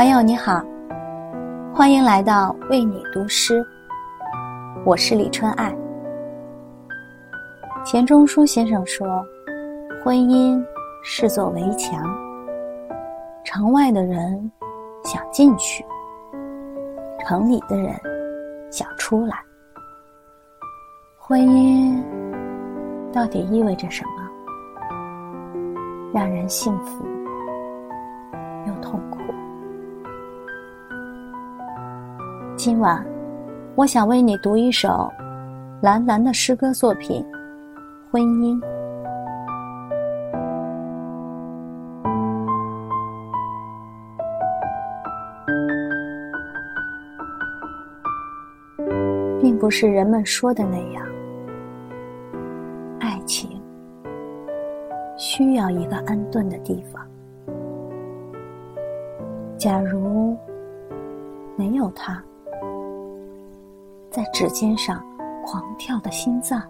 朋友你好，欢迎来到为你读诗。我是李春爱。钱钟书先生说：“婚姻是座围墙，城外的人想进去，城里的人想出来。婚姻到底意味着什么？让人幸福又痛苦。”今晚，我想为你读一首蓝蓝的诗歌作品《婚姻》。并不是人们说的那样，爱情需要一个安顿的地方。假如没有他，在指尖上狂跳的心脏，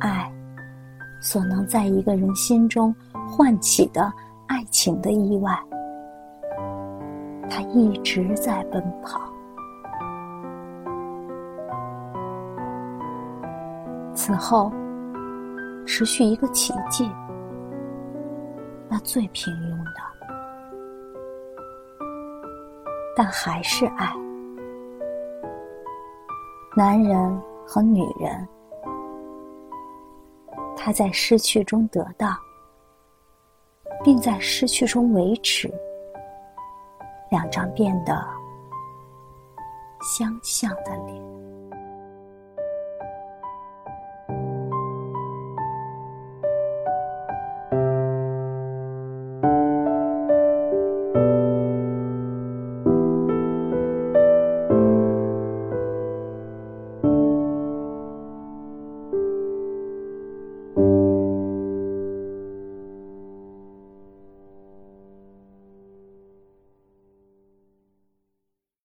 爱所能在一个人心中唤起的爱情的意外，它一直在奔跑。此后，持续一个奇迹，那最平庸的，但还是爱。男人和女人，他在失去中得到，并在失去中维持，两张变得相像的脸。